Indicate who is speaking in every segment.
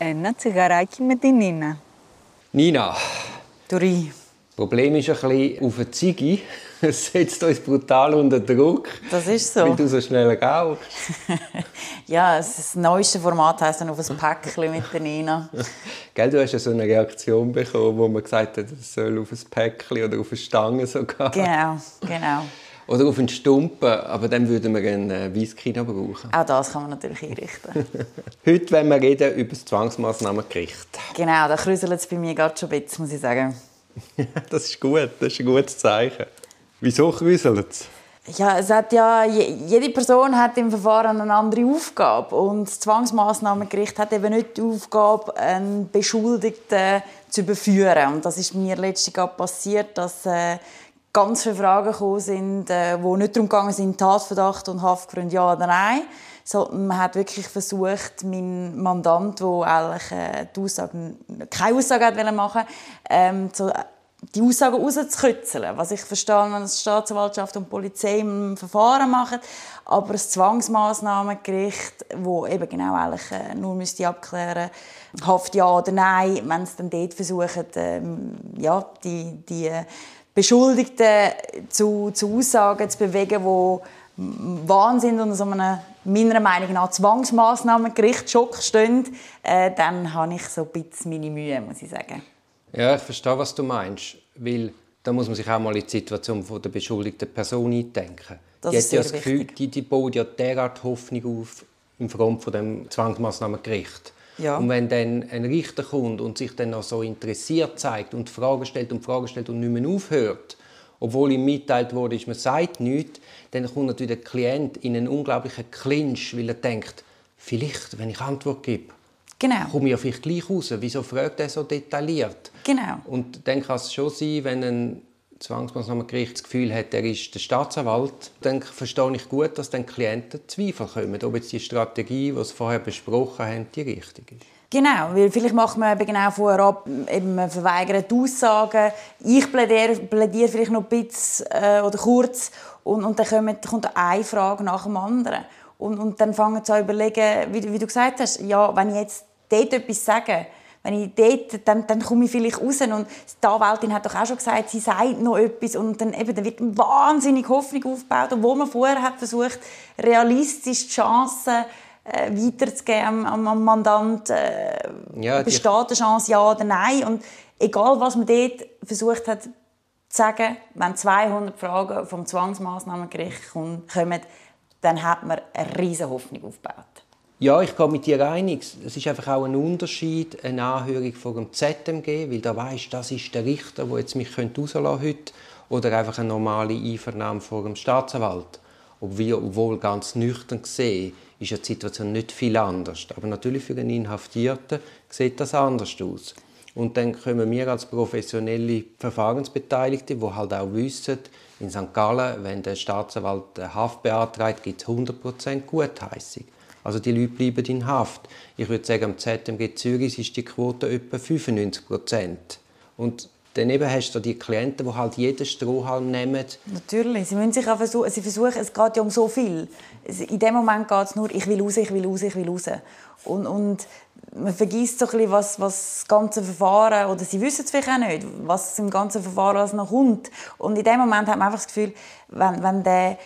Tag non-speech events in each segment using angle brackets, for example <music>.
Speaker 1: Ένα τσιγαράκι με την Νίνα.
Speaker 2: Nina,
Speaker 1: Dori.
Speaker 2: das Problem ist ein bisschen auf eine Ziege. Es setzt uns brutal unter Druck,
Speaker 1: Das ist
Speaker 2: weil
Speaker 1: so.
Speaker 2: du so schnell rauchst.
Speaker 1: Ja, das neueste Format heisst dann auf ein Päckchen mit der Nina.
Speaker 2: Gell, du hast ja so eine Reaktion bekommen, wo man gesagt hat, es soll auf ein Päckchen oder auf eine Stange sogar.
Speaker 1: Genau, genau.
Speaker 2: Oder auf einen Stumpen, aber dann würden wir einen äh, Whisky noch brauchen.
Speaker 1: Auch das kann man natürlich einrichten. <laughs>
Speaker 2: Heute wollen wir reden über das Zwangsmassnahmengericht.
Speaker 1: genau, da krüselt es bei mir gerade schon ein bisschen, muss ich sagen. <laughs>
Speaker 2: Das ist gut, das ist ein gutes Zeichen. Wieso krüselt es?
Speaker 1: Ja, es hat ja, je- jede Person hat im Verfahren eine andere Aufgabe und das Zwangsmaßnahmengericht hat eben nicht die Aufgabe, einen Beschuldigten zu überführen. Und das ist mir letztlich passiert, dass äh, ganz viele Fragen gekommen sind, äh, wo nicht darum gegangen sind, Tatverdacht und Haftgrund ja oder nein, sondern man hat wirklich versucht, meinen Mandant, der eigentlich äh, die Aussage, keine Aussage hat machen ähm, so, die Aussagen rauszukitzeln. Was ich verstehe, wenn es Staatsanwaltschaft und Polizei im Verfahren machen. Aber das Zwangsmaßnahmengericht, wo eben genau eigentlich äh, nur müsste abklären Haft ja oder nein, wenn es dann dort versuchen, ähm, ja, die, die äh, Beschuldigten zu, zu Aussagen zu bewegen, die Wahnsinn und so einem, meiner Meinung nach, Zwangsmaßnahmengericht Schock stehen, äh, dann habe ich so ein bisschen meine Mühe, muss ich sagen.
Speaker 2: Ja, ich verstehe, was du meinst. Weil da muss man sich auch mal in die Situation von der beschuldigten Person eindenken.
Speaker 1: Das
Speaker 2: die
Speaker 1: ist
Speaker 2: hat ja das Gefühl, die, die baut ja derart Hoffnung auf im Front von dem Zwangsmaßnahmengericht.
Speaker 1: Ja.
Speaker 2: Und wenn dann ein Richter kommt und sich dann noch so interessiert zeigt und Fragen stellt und Fragen stellt und nicht mehr aufhört, obwohl ihm mitteilt wurde, man sagt nichts, dann kommt natürlich der Klient in einen unglaublichen Clinch, weil er denkt, vielleicht, wenn ich Antwort gebe,
Speaker 1: Genau.
Speaker 2: komme ich ja vielleicht gleich raus. Wieso fragt er so detailliert?
Speaker 1: Genau.
Speaker 2: Und dann kann es schon sein, wenn ein Zwangsmaßnahmengericht das Gefühl hat, er ist der Staatsanwalt, dann verstehe ich gut, dass dann Klienten Zweifel kommen, ob jetzt die Strategie, die sie vorher besprochen haben, die richtige ist.
Speaker 1: Genau, weil vielleicht macht man eben genau vorab, eben man verweigert Aussagen. Ich plädiere, plädiere vielleicht noch ein bisschen äh, oder kurz und, und dann kommt, kommt eine Frage nach dem anderen. Und, und dann fangen sie an zu überlegen, wie, du- wie du gesagt hast, ja, wenn ich jetzt dort etwas sage, wenn ich dort, dann, dann komme ich vielleicht raus. Und die Anwältin hat doch auch schon gesagt, sie sagt noch etwas. Und dann, eben, dann wird wahnsinnig Hoffnung aufgebaut. Und wo man vorher hat versucht, realistisch die Chancen äh, weiterzugeben am, am Mandant, äh,
Speaker 2: Ja,
Speaker 1: besteht eine Chance, ja oder nein. Und egal, was man dort versucht hat zu sagen, wenn 200 Fragen vom Zwangsmaßnahmengericht kommen, dann hat man eine riesige Hoffnung aufgebaut.
Speaker 2: Ja, ich gehe mit dir einig. Es ist einfach auch ein Unterschied, eine Anhörung vor dem ZMG, weil da weisst, das ist der Richter, der jetzt mich heute rauslassen könnte, oder einfach eine normale Einvernahme vor dem Staatsanwalt. Obwohl, ganz nüchtern gesehen, ist ja die Situation nicht viel anders. Aber natürlich für einen Inhaftierten sieht das anders aus. Und dann kommen wir als professionelle Verfahrensbeteiligte, die halt auch wissen, in St. Gallen, wenn der Staatsanwalt Haft beantragt, gibt es 100% Gutheissung. Also die Leute bleiben in Haft. Ich würde sagen, am ZMG Zürich ist die Quote etwa 95%. Und daneben hast du die Klienten, die halt jeden Strohhalm nehmen.
Speaker 1: Natürlich, sie müssen sich auch versuchen, sie versuchen, es geht ja um so viel. In dem Moment geht es nur, ich will raus, ich will raus, ich will raus. Und, und man vergisst so ein was, was das ganze Verfahren, oder sie wissen es vielleicht auch nicht, was im ganzen Verfahren noch kommt. Und in dem Moment hat man einfach das Gefühl, wenn, wenn, der,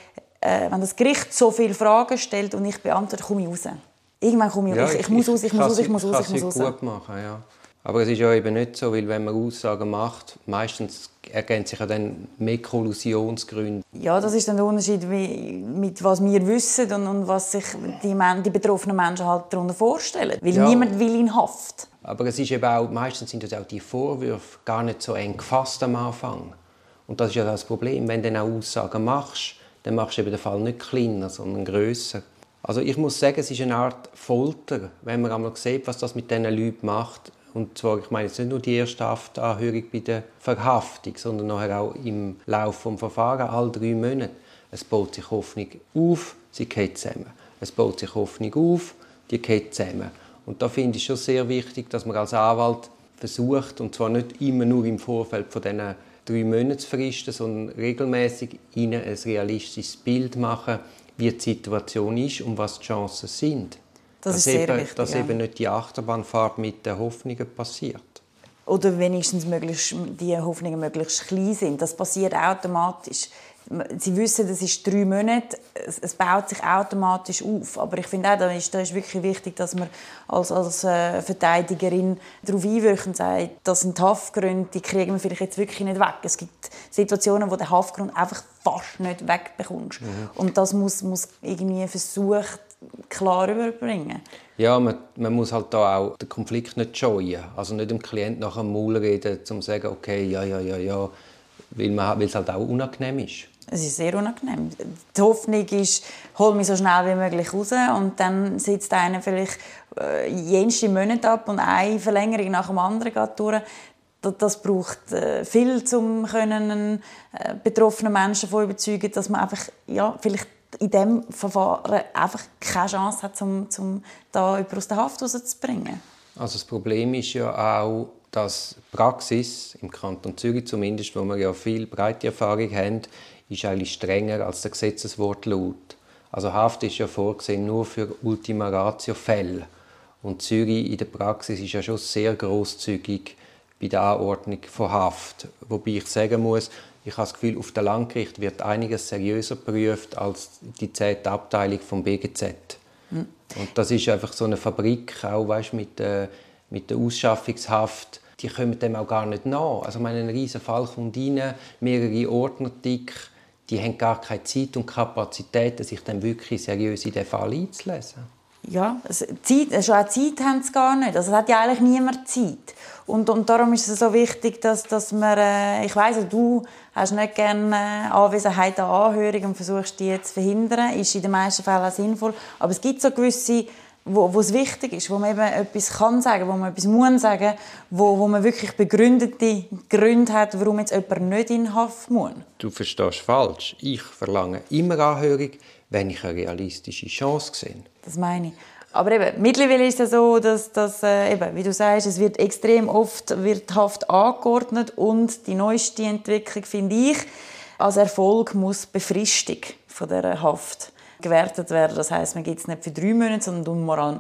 Speaker 1: äh, wenn das Gericht so viele Fragen stellt und ich beantworte, komme ich raus. Irgendwann komme ich, ich, ich, muss raus, ich muss raus, ich muss raus, ich muss
Speaker 2: kann
Speaker 1: raus.
Speaker 2: es gut machen, ja. Aber es ist ja eben nicht so, weil wenn man Aussagen macht, meistens ergänzt sich ja dann mehr Kollusionsgründe.
Speaker 1: Ja, das ist dann der Unterschied, wie, mit was wir wissen und, und was sich die, die betroffenen Menschen halt darunter vorstellen. Weil
Speaker 2: Ja.
Speaker 1: niemand will in Haft.
Speaker 2: Aber es ist eben auch, meistens sind das auch die Vorwürfe gar nicht so eng gefasst am Anfang. Und das ist ja das Problem. Wenn du dann auch Aussagen machst, dann machst du eben den Fall nicht kleiner, sondern grösser. Also ich muss sagen, es ist eine Art Folter, wenn man einmal sieht, was das mit diesen Leuten macht. Und zwar, ich meine jetzt nicht nur die erste Haftanhörung bei der Verhaftung, sondern nachher auch im Laufe des Verfahrens, alle drei Monate. Es baut sich Hoffnung auf, sie geht zusammen. Es baut sich Hoffnung auf, die geht zusammen. Und da finde ich schon sehr wichtig, dass man als Anwalt versucht, und zwar nicht immer nur im Vorfeld von diesen drei Monatsfristen, sondern regelmäßig ihnen ein realistisches Bild machen, wie die Situation ist und was die Chancen sind.
Speaker 1: Das
Speaker 2: dass
Speaker 1: ist sehr
Speaker 2: eben,
Speaker 1: wichtig,
Speaker 2: Dass
Speaker 1: ja.
Speaker 2: eben nicht die Achterbahnfahrt mit den Hoffnungen passiert.
Speaker 1: Oder wenigstens möglichst, die Hoffnungen möglichst klein sind. Das passiert automatisch. Sie wissen, das ist drei Monate, es, es baut sich automatisch auf. Aber ich finde auch, da ist, da ist wirklich wichtig, dass man als, als äh, Verteidigerin darauf einwirkt und sagt, das sind Haftgründe, die kriegen wir vielleicht jetzt wirklich nicht weg. Es gibt Situationen, wo der Haftgrund einfach fast nicht wegbekommst. Und das muss, muss irgendwie versucht klar überbringen.
Speaker 2: Ja, man, man muss halt da auch den Konflikt nicht scheuen. Also nicht dem Klient nach dem Maul reden, um zu sagen, okay, ja, ja, ja, ja, man, weil es halt auch unangenehm ist.
Speaker 1: Es ist sehr unangenehm. Die Hoffnung ist, hol mich so schnell wie möglich raus und dann sitzt einer vielleicht äh, jenste Monate ab und eine Verlängerung nach dem anderen geht durch. Das, das braucht äh, viel, um einen äh, betroffenen Menschen davon überzeugen, dass man einfach ja, vielleicht in diesem Verfahren einfach keine Chance hat, um, um da jemanden aus der Haft rauszubringen.
Speaker 2: Also das Problem ist ja auch, dass Praxis im Kanton Zürich zumindest, wo wir ja viel breite Erfahrung haben, ist eigentlich strenger als der Gesetzeswortlaut. Also Haft ist ja vorgesehen nur für Ultima Ratio Fälle. Und Zürich in der Praxis ist ja schon sehr großzügig bei der Anordnung von Haft. Wobei ich sagen muss, ich habe das Gefühl, auf der Landgericht wird einiges seriöser geprüft als die 10. Abteilung vom BGZ. Und das ist einfach so eine Fabrik, auch weißt, mit, äh, mit der Ausschaffungshaft. Die kommen dem auch gar nicht nach. Also, ich meine, ein riesen Fall kommt rein, mehrere Ordner dick. Die haben gar keine Zeit und Kapazität, sich dann wirklich seriös in den Fall einzulesen.
Speaker 1: Ja, es- Zeit, schon auch Zeit haben sie gar nicht. Also es hat ja eigentlich niemand Zeit. Und, und darum ist es so wichtig, dass, dass man, äh, ich weiss, du hast nicht gerne äh, Anwesenheit an Anhörung und versuchst, die zu verhindern. Ist in den meisten Fällen auch sinnvoll. Aber es gibt so gewisse, wo, wo es wichtig ist, wo man eben etwas kann sagen, wo man etwas muss sagen, wo, wo man wirklich begründete Gründe hat, warum jetzt jemand nicht in Haft muss.
Speaker 2: Du verstehst falsch. Ich verlange immer Anhörung, wenn ich eine realistische Chance sehe.
Speaker 1: Das meine ich. Aber eben, mittlerweile ist es so, dass, dass äh, eben, wie du sagst, es wird extrem oft wird Haft angeordnet und die neueste Entwicklung finde ich, als Erfolg muss Befristung von der Haft gewertet werden. Das heißt, man gibt es nicht für drei Monate, sondern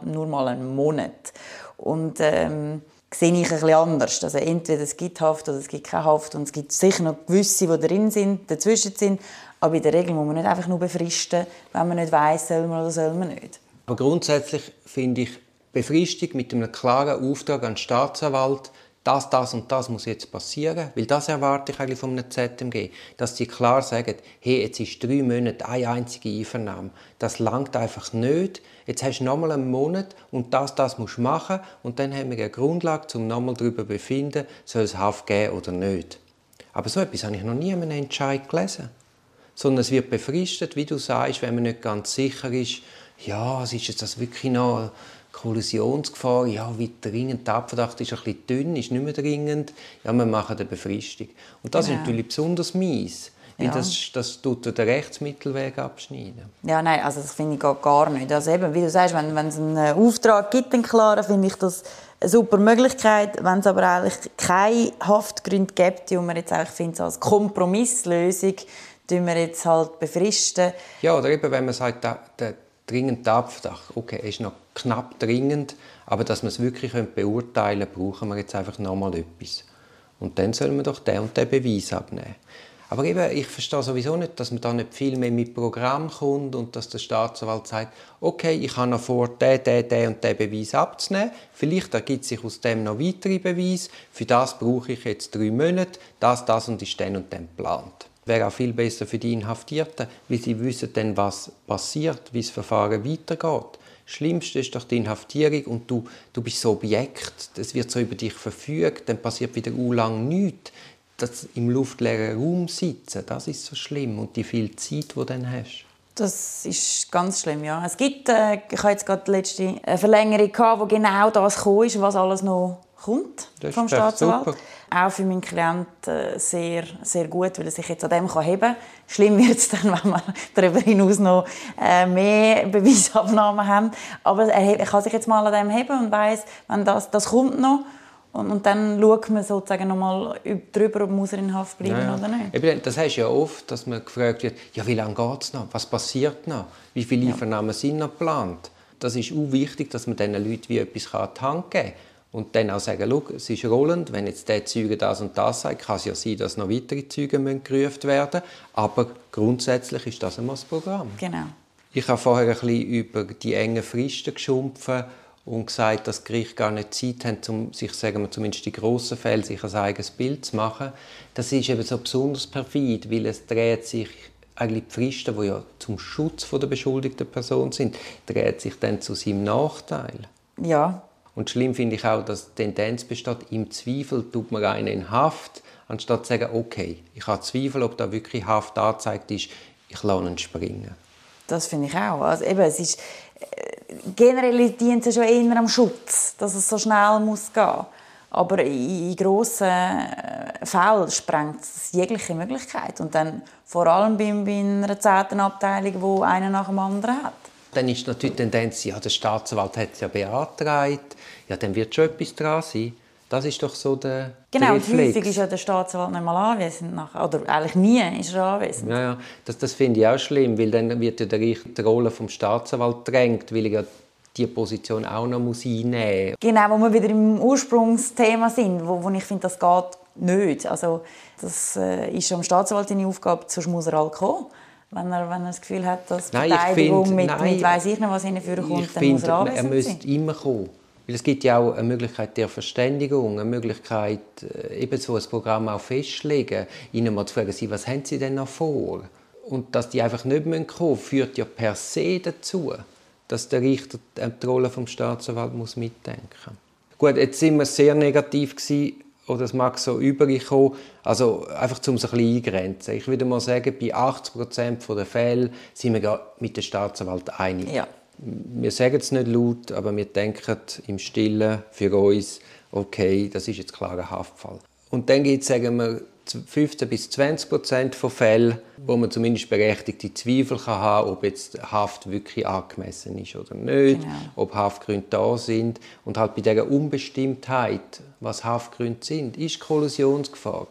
Speaker 1: nur mal, einen Monat. Und ähm, sehe ich ein bisschen anders. Also entweder es gibt Haft oder es gibt keine Haft und es gibt sicher noch gewisse, die drin sind, dazwischen sind. Aber in der Regel muss man nicht einfach nur befristen, wenn man nicht weiß, soll man oder soll man nicht.
Speaker 2: Aber grundsätzlich finde ich Befristung mit einem klaren Auftrag an den Staatsanwalt, das, das und das muss jetzt passieren, weil das erwarte ich eigentlich von einem ZMG, dass die klar sagen, hey, jetzt ist drei Monate eine einzige Einvernahme, das langt einfach nicht, jetzt hast du nochmal einen Monat und das, das musst du machen und dann haben wir eine Grundlage, um nochmal darüber zu befinden, soll es Haft geben oder nicht. Aber so etwas habe ich noch nie in einem Entscheid gelesen. Sondern es wird befristet, wie du sagst, wenn man nicht ganz sicher ist, ja, ist jetzt das wirklich noch Kollisionsgefahr, ja, wie dringend, der Abverdacht ist ein bisschen dünn, ist nicht mehr dringend, ja, wir machen eine Befristung. Und das
Speaker 1: Genau.
Speaker 2: ist natürlich besonders mies, weil
Speaker 1: Ja.
Speaker 2: das, das tut den Rechtsmittelweg abschneiden.
Speaker 1: Ja, nein, also das finde ich gar- gar nicht. Also eben, wie du sagst, wenn, wenn es einen äh, Auftrag gibt, einen klaren, finde ich das eine super Möglichkeit. Wenn es aber eigentlich keine Haftgründe gibt, die man jetzt eigentlich findet, als Kompromisslösung, tun wir jetzt halt befristen.
Speaker 2: Ja, oder eben, wenn man sagt, der, der dringende Abverdacht, okay, ist noch knapp dringend, aber dass wir es wirklich beurteilen können, brauchen wir jetzt einfach noch mal etwas. Und dann sollen wir doch den und den Beweis abnehmen. Aber eben, ich verstehe sowieso nicht, dass man da nicht viel mehr mit Programm kommt und dass der Staatsanwalt sagt, okay, ich habe noch vor, den, den, den und den Beweis abzunehmen. Vielleicht ergibt sich aus dem noch weitere Beweise. Für das brauche ich jetzt drei Monate. Das, das und ist dann und dann geplant. Wäre auch viel besser für die Inhaftierten, weil sie wissen dann, was passiert, wie das Verfahren weitergeht. Das Schlimmste ist doch die Inhaftierung und du, du bist so Objekt, es wird so über dich verfügt, dann passiert wieder lang nichts. Das im luftleeren Raum sitzen, das ist so schlimm und die viel Zeit, die du dann hast.
Speaker 1: Das ist ganz schlimm, ja. Es gibt, äh, ich habe jetzt gerade die letzte äh, Verlängerung gehabt, wo genau das gekommen ist, was alles noch kommt
Speaker 2: Das
Speaker 1: vom Staatsanwalt.
Speaker 2: super.
Speaker 1: Auch für meinen Klienten äh, sehr, sehr gut, weil er sich jetzt an dem kann heben kann. Schlimm wird es dann, <laughs> wenn wir darüber hinaus noch äh, mehr Beweisabnahmen haben. Aber er, kann sich jetzt mal an dem heben und weiß, wenn das, das kommt noch. Und, und dann schaut man sozusagen noch mal drüber, ob muss er in Haft bleiben
Speaker 2: Ja, ja.
Speaker 1: oder nicht.
Speaker 2: Eben, das du ja oft, dass man gefragt wird, ja, wie lange geht es noch? Was passiert noch? Wie viele Einvernahmen sind noch geplant? Das ist auch wichtig, dass man diesen Leuten wie etwas an die Hand geben kann. Und dann auch sagen, Schau, es ist rollend, wenn jetzt der Zeuge das und das sagt, kann es ja sein, dass noch weitere Zeuge gerufen werden Aber grundsätzlich ist das einmal das Programm.
Speaker 1: Genau.
Speaker 2: Ich habe vorher ein bisschen über die engen Fristen geschumpfen und gesagt, dass die Gerichte gar nicht Zeit haben, um sich, sagen wir, zumindest die grossen Fälle, sich ein eigenes Bild zu machen. Das ist eben so besonders perfid, weil es dreht sich eigentlich die Fristen, die ja zum Schutz der beschuldigten Person sind, dreht sich dann zu seinem Nachteil.
Speaker 1: Ja,
Speaker 2: und schlimm finde ich auch, dass die Tendenz besteht, im Zweifel tut man einen in Haft, anstatt zu sagen, okay, ich habe Zweifel, ob da wirklich Haft angezeigt ist, ich lasse ihn springen.
Speaker 1: Das finde ich auch. Also eben, es ist, äh, generell dient es schon eher am Schutz, dass es so schnell muss gehen aber in grossen äh, Fällen sprengt es jegliche Möglichkeit. Und dann vor allem bei, einer zehnten Abteilung, wo einer nach dem anderen hat.
Speaker 2: Dann ist natürlich die Tendenz, ja, der Staatsanwalt hat es ja beantragt, ja, dann wird schon etwas dran sein. Das ist doch so der
Speaker 1: Genau, und häufig ist ja der Staatsanwalt nicht mal anwesend. Oder eigentlich nie ist er anwesend.
Speaker 2: Ja, ja. Das, das finde ich auch schlimm, weil dann wird ja der Richter die Rolle vom Staatsanwalt drängt, weil er ja die Position auch noch muss einnehmen muss.
Speaker 1: Genau, wo wir wieder im Ursprungsthema sind, wo, wo ich finde, das geht nicht. Also, das äh, ist am Staatsanwalt seine Aufgabe, sonst muss er halt kommen. Wenn er, wenn er das Gefühl hat, dass die Verteidigung find, mit, nein, mit weiss ich nicht, was hinführen kommt, dann find, muss er anwesend
Speaker 2: Er müsste immer kommen. Weil es gibt ja auch eine Möglichkeit der Verständigung, eine Möglichkeit, äh, eben so ein Programm auch festzulegen, ihnen mal zu fragen, was haben sie denn noch vor? Und dass die einfach nicht kommen müssen, führt ja per se dazu, dass der Richter die Rolle vom Staatsanwalt muss mitdenken muss. Gut, jetzt sind wir sehr negativ gewesen, oder es mag so übergekommen. Also einfach um es ein bisschen eingrenzen. Ich würde mal sagen, bei 80 Prozent der Fälle sind wir mit dem Staatsanwalt einig.
Speaker 1: Ja
Speaker 2: wir sagen es nicht laut, aber wir denken im Stillen für uns, okay, das ist jetzt klar ein Haftfall. Und dann gibt es, sagen wir, 15 bis 20 Prozent von Fällen, wo man zumindest berechtigte Zweifel kann haben ob jetzt Haft wirklich angemessen ist oder nicht, genau. ob Haftgründe da sind. Und halt bei dieser Unbestimmtheit, was Haftgründe sind, ist Kollusionsgefahr,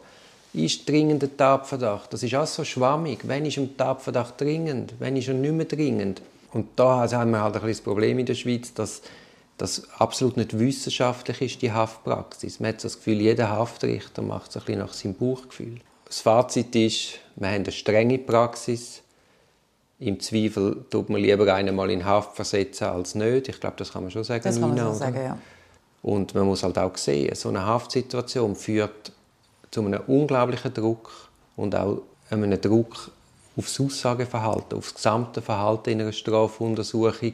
Speaker 2: ist dringender Tatverdacht. Das ist alles so schwammig. Wenn ist ein Tatverdacht dringend, wenn ist er nicht mehr dringend? Und da haben wir halt ein das Problem in der Schweiz, dass das absolut nicht wissenschaftlich ist, die Haftpraxis. Man hat das Gefühl, jeder Haftrichter macht es ein bisschen nach seinem Bauchgefühl. Das Fazit ist, wir haben eine strenge Praxis. Im Zweifel tut man lieber einen mal in Haft versetzen als nicht. Ich glaube, das kann man schon sagen.
Speaker 1: Das kann man Nina, so sagen, ja.
Speaker 2: Und man muss halt auch sehen, so eine Haftsituation führt zu einem unglaublichen Druck und auch einem Druck aufs Aussageverhalten, aufs gesamte Verhalten in einer Strafuntersuchung,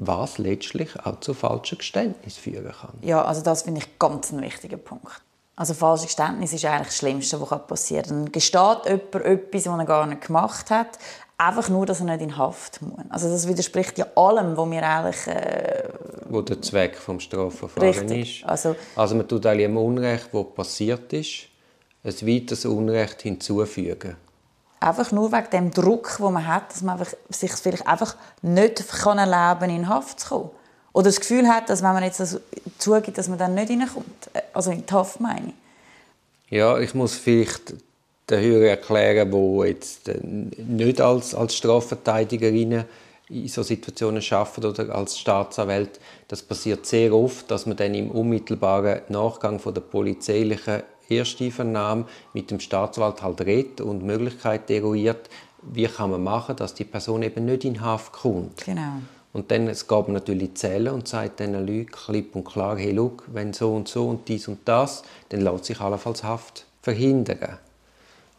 Speaker 2: was letztlich auch zu falschen Geständnissen führen kann.
Speaker 1: Ja, also das finde ich ganz ein wichtiger Punkt. Also falsche Geständnis ist eigentlich das Schlimmste, was passieren kann. Dann gesteht jemand etwas, was er gar nicht gemacht hat, einfach nur, dass er nicht in Haft muss. Also das widerspricht ja allem, was wir eigentlich... Äh,
Speaker 2: wo der Zweck des Strafverfahrens ist. Also, also man tut einem Unrecht, das passiert ist, ein weiteres Unrecht hinzufügen
Speaker 1: einfach nur wegen dem Druck, den man hat, dass man einfach, sich vielleicht einfach nicht kann erlauben in Haft zu kommen. Oder das Gefühl hat, dass wenn man jetzt das zugibt, dass man dann nicht reinkommt. Also in die Haft meine ich.
Speaker 2: Ja, ich muss vielleicht den Hörer erklären, die jetzt äh, nicht als, als Strafverteidigerinnen in so Situationen arbeiten oder als Staatsanwalt. Das passiert sehr oft, dass man dann im unmittelbaren Nachgang von der polizeilichen Ersteinvernahme mit dem Staatsanwalt halt redet und die Möglichkeit eruiert, wie kann man machen, dass die Person eben nicht in Haft kommt.
Speaker 1: Genau.
Speaker 2: Und dann es gab natürlich Zählen und sagt diesen Leuten klipp und klar, hey, look, wenn so und so und dies und das, dann lässt sich allenfalls Haft verhindern.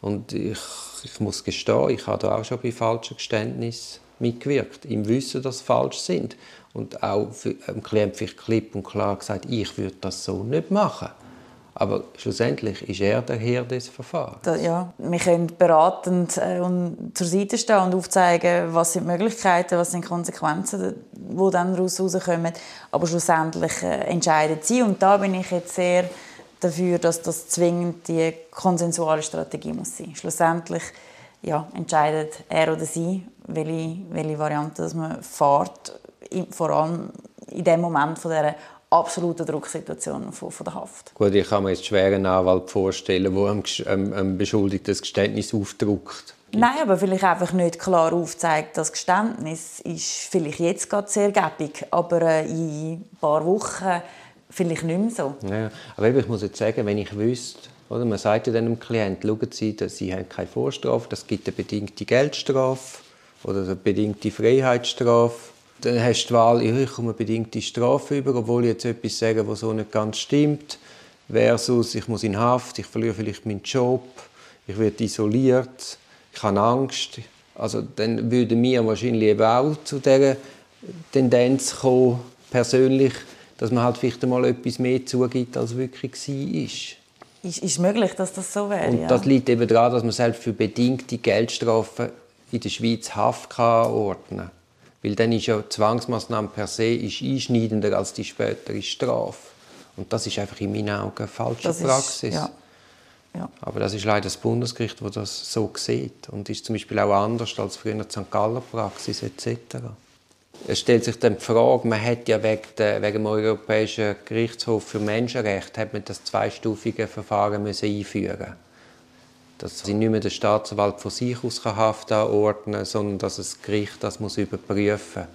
Speaker 2: Und ich, ich muss gestehen, ich habe da auch schon bei falschen Geständnissen mitgewirkt, im Wissen, dass sie falsch sind. Und auch dem Klient vielleicht klipp und klar gesagt, ich würde das so nicht machen. Aber schlussendlich ist er der Herr des Verfahrens.
Speaker 1: ja, wir können beratend äh, und zur Seite stehen und aufzeigen, was sind die Möglichkeiten, was sind die Konsequenzen, die dann daraus herauskommen. Aber schlussendlich äh, entscheiden sie. Und da bin ich jetzt sehr dafür, dass das zwingend die konsensuale Strategie muss sein. Schlussendlich ja, entscheidet er oder sie, welche, welche Variante dass man fährt, vor allem in dem Moment von dieser absolute Drucksituation von, von der Haft.
Speaker 2: Gut, ich kann mir jetzt schwer einen Anwalt vorstellen, der einem, einem, einem Beschuldigten das Geständnis aufdruckt.
Speaker 1: Nein, aber vielleicht einfach nicht klar aufzeigt, das Geständnis ist vielleicht jetzt gerade sehr gäbig, aber äh, in ein paar Wochen vielleicht nicht mehr so.
Speaker 2: Ja, aber ich muss jetzt sagen, wenn ich wüsste, oder, man sagt ja dem Klienten, schauen Sie, dass Sie haben keine Vorstrafe, das gibt eine bedingte Geldstrafe oder eine bedingte Freiheitsstrafe. Dann hast du die Wahl, ich komme bedingte Strafe über, obwohl ich jetzt etwas sage, was so nicht ganz stimmt, versus ich muss in Haft, ich verliere vielleicht meinen Job, ich werde isoliert, ich habe Angst. Also dann würden wir wahrscheinlich eben auch zu dieser Tendenz kommen, persönlich, dass man halt vielleicht einmal etwas mehr zugibt, als wirklich war.
Speaker 1: Ist, ist möglich, dass das so wäre.
Speaker 2: Und
Speaker 1: ja.
Speaker 2: das liegt eben daran, dass man selbst für bedingte Geldstrafen in der Schweiz Haft kann ordnen kann. Weil dann ist ja Zwangsmaßnahme per se ist einschneidender als die spätere Strafe. Und das ist einfach in meinen Augen eine falsche
Speaker 1: das
Speaker 2: Praxis.
Speaker 1: Ist, ja. Ja.
Speaker 2: Aber das ist leider das Bundesgericht, das das so sieht. Und ist zum Beispiel auch anders als früher die St. Galler Praxis etc. Es stellt sich dann die Frage, man hat ja wegen, der, wegen dem Europäischen Gerichtshof für Menschenrechte hat man das zweistufige Verfahren müssen einführen dass sie nicht mehr der Staatsanwalt von sich aus Haft anordnen kann, sondern dass das Gericht das muss überprüfen muss.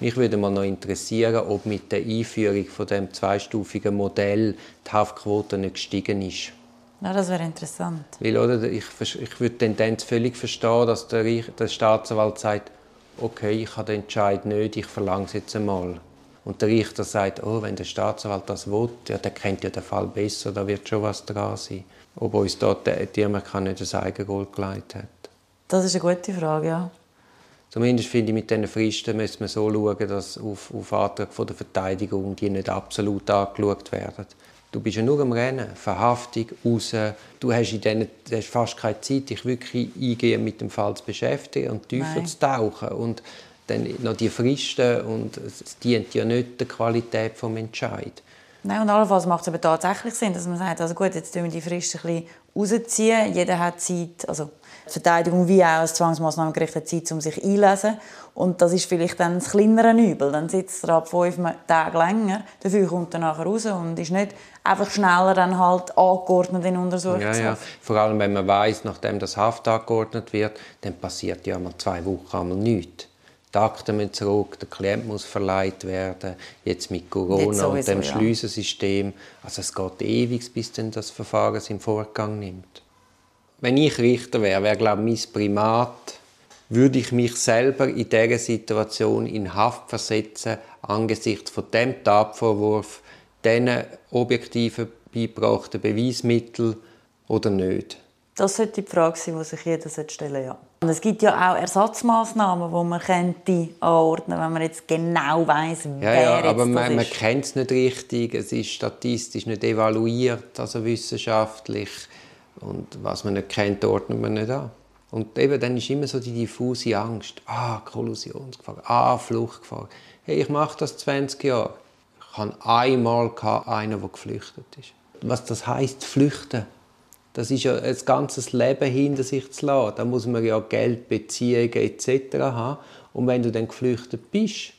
Speaker 2: Mich würde mal noch interessieren, ob mit der Einführung von dem zweistufigen Modell die Haftquote nicht gestiegen ist.
Speaker 1: Ja, das wäre interessant.
Speaker 2: Weil, oder, ich, ich würde die Tendenz völlig verstehen, dass der, der Staatsanwalt sagt, okay, ich habe den Entscheid nicht, ich verlange es jetzt einmal. Und der Richter sagt, oh, wenn der Staatsanwalt das will, ja, der kennt ja den Fall besser, da wird schon was dran sein. Ob uns dort die Amerika nicht das Eigengold gelegt hat.
Speaker 1: Das ist eine gute Frage, ja.
Speaker 2: Zumindest finde ich, mit diesen Fristen müssen wir so schauen, dass auf, auf Antrag von der Verteidigung die nicht absolut angeschaut werden. Du bist ja nur am Rennen, Verhaftung, raus. Du hast, in denen, du hast fast keine Zeit, dich wirklich eingehen mit dem Fall zu beschäftigen und tiefer Nein. zu tauchen. Und dann noch die Fristen und es dient ja nicht der Qualität des Entscheids.
Speaker 1: Nein, und allenfalls macht es aber tatsächlich Sinn, dass man sagt, also gut, jetzt tun wir die Fristen ein bisschen rausziehen. Jeder hat Zeit, also die Verteidigung wie auch das Zwangsmaßnahmengericht hat Zeit, um sich einzulesen. Und das ist vielleicht dann das kleinere Übel. Dann sitzt er ab fünf Tage länger, dafür kommt er nachher raus und ist nicht einfach schneller dann halt angeordnet in Untersuchungshaft.
Speaker 2: Ja, ja. Vor allem, wenn man weiß, nachdem das Haft angeordnet wird, dann passiert ja mal zwei Wochen einmal nichts. Akten müssen zurück, der Klient muss verleiht werden, jetzt mit Corona jetzt sowieso, und dem ja. Schliessensystem. Also es geht ewig, bis dann das Verfahren seinen Vorgang nimmt. Wenn ich Richter wäre, wäre glaube ich mein Primat, würde ich mich selber in dieser Situation in Haft versetzen, angesichts von dem Tatvorwurf, diesen objektiven beigebrachten Beweismitteln oder nicht?
Speaker 1: Das sollte die Frage sein, die sich jeder stellen ja. Und es gibt ja auch Ersatzmaßnahmen, die man könnte anordnen, wenn man jetzt genau weiß,
Speaker 2: ja, wer ja, aber man, man kennt es nicht richtig. Es ist statistisch nicht evaluiert, also wissenschaftlich. Und was man nicht kennt, ordnet man nicht an. Und eben dann ist immer so die diffuse Angst. Ah, Kollusionsgefahr. Ah, Fluchtgefahr. Hey, ich mache das 20 Jahre. Ich hatte einmal einen, der geflüchtet ist. Was das heißt, flüchten. Das ist ja ein ganzes Leben hinter sich zu lassen. Da muss man ja Geld, Beziehungen etc. haben. Und wenn du dann geflüchtet bist,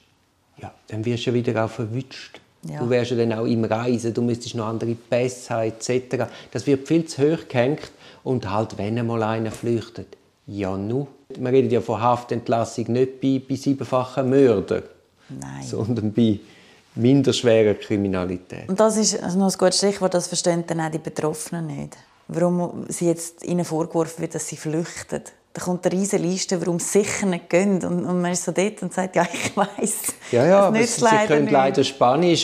Speaker 2: ja, dann wirst du ja wieder auch verwünscht. Ja. Du wärst ja dann auch im Reisen, du müsstest noch andere Pässe haben etc. Das wird viel zu hoch gehängt. Und halt, wenn einmal einer flüchtet, ja nu. Man redet ja von Haftentlassung nicht bei, bei siebenfachen Mördern, Nein. sondern bei minderschwerer Kriminalität.
Speaker 1: Und das ist noch ein gutes Stichwort, das verstehen dann auch die Betroffenen nicht. Warum sie jetzt ihnen vorgeworfen wird, dass sie flüchten. Da kommt eine riesige Liste, warum sie sicher nicht gehen. Und, und man ist so dort und sagt, ja, ich weiß.
Speaker 2: Ja, ja, aber sie, sie können leider Spanisch.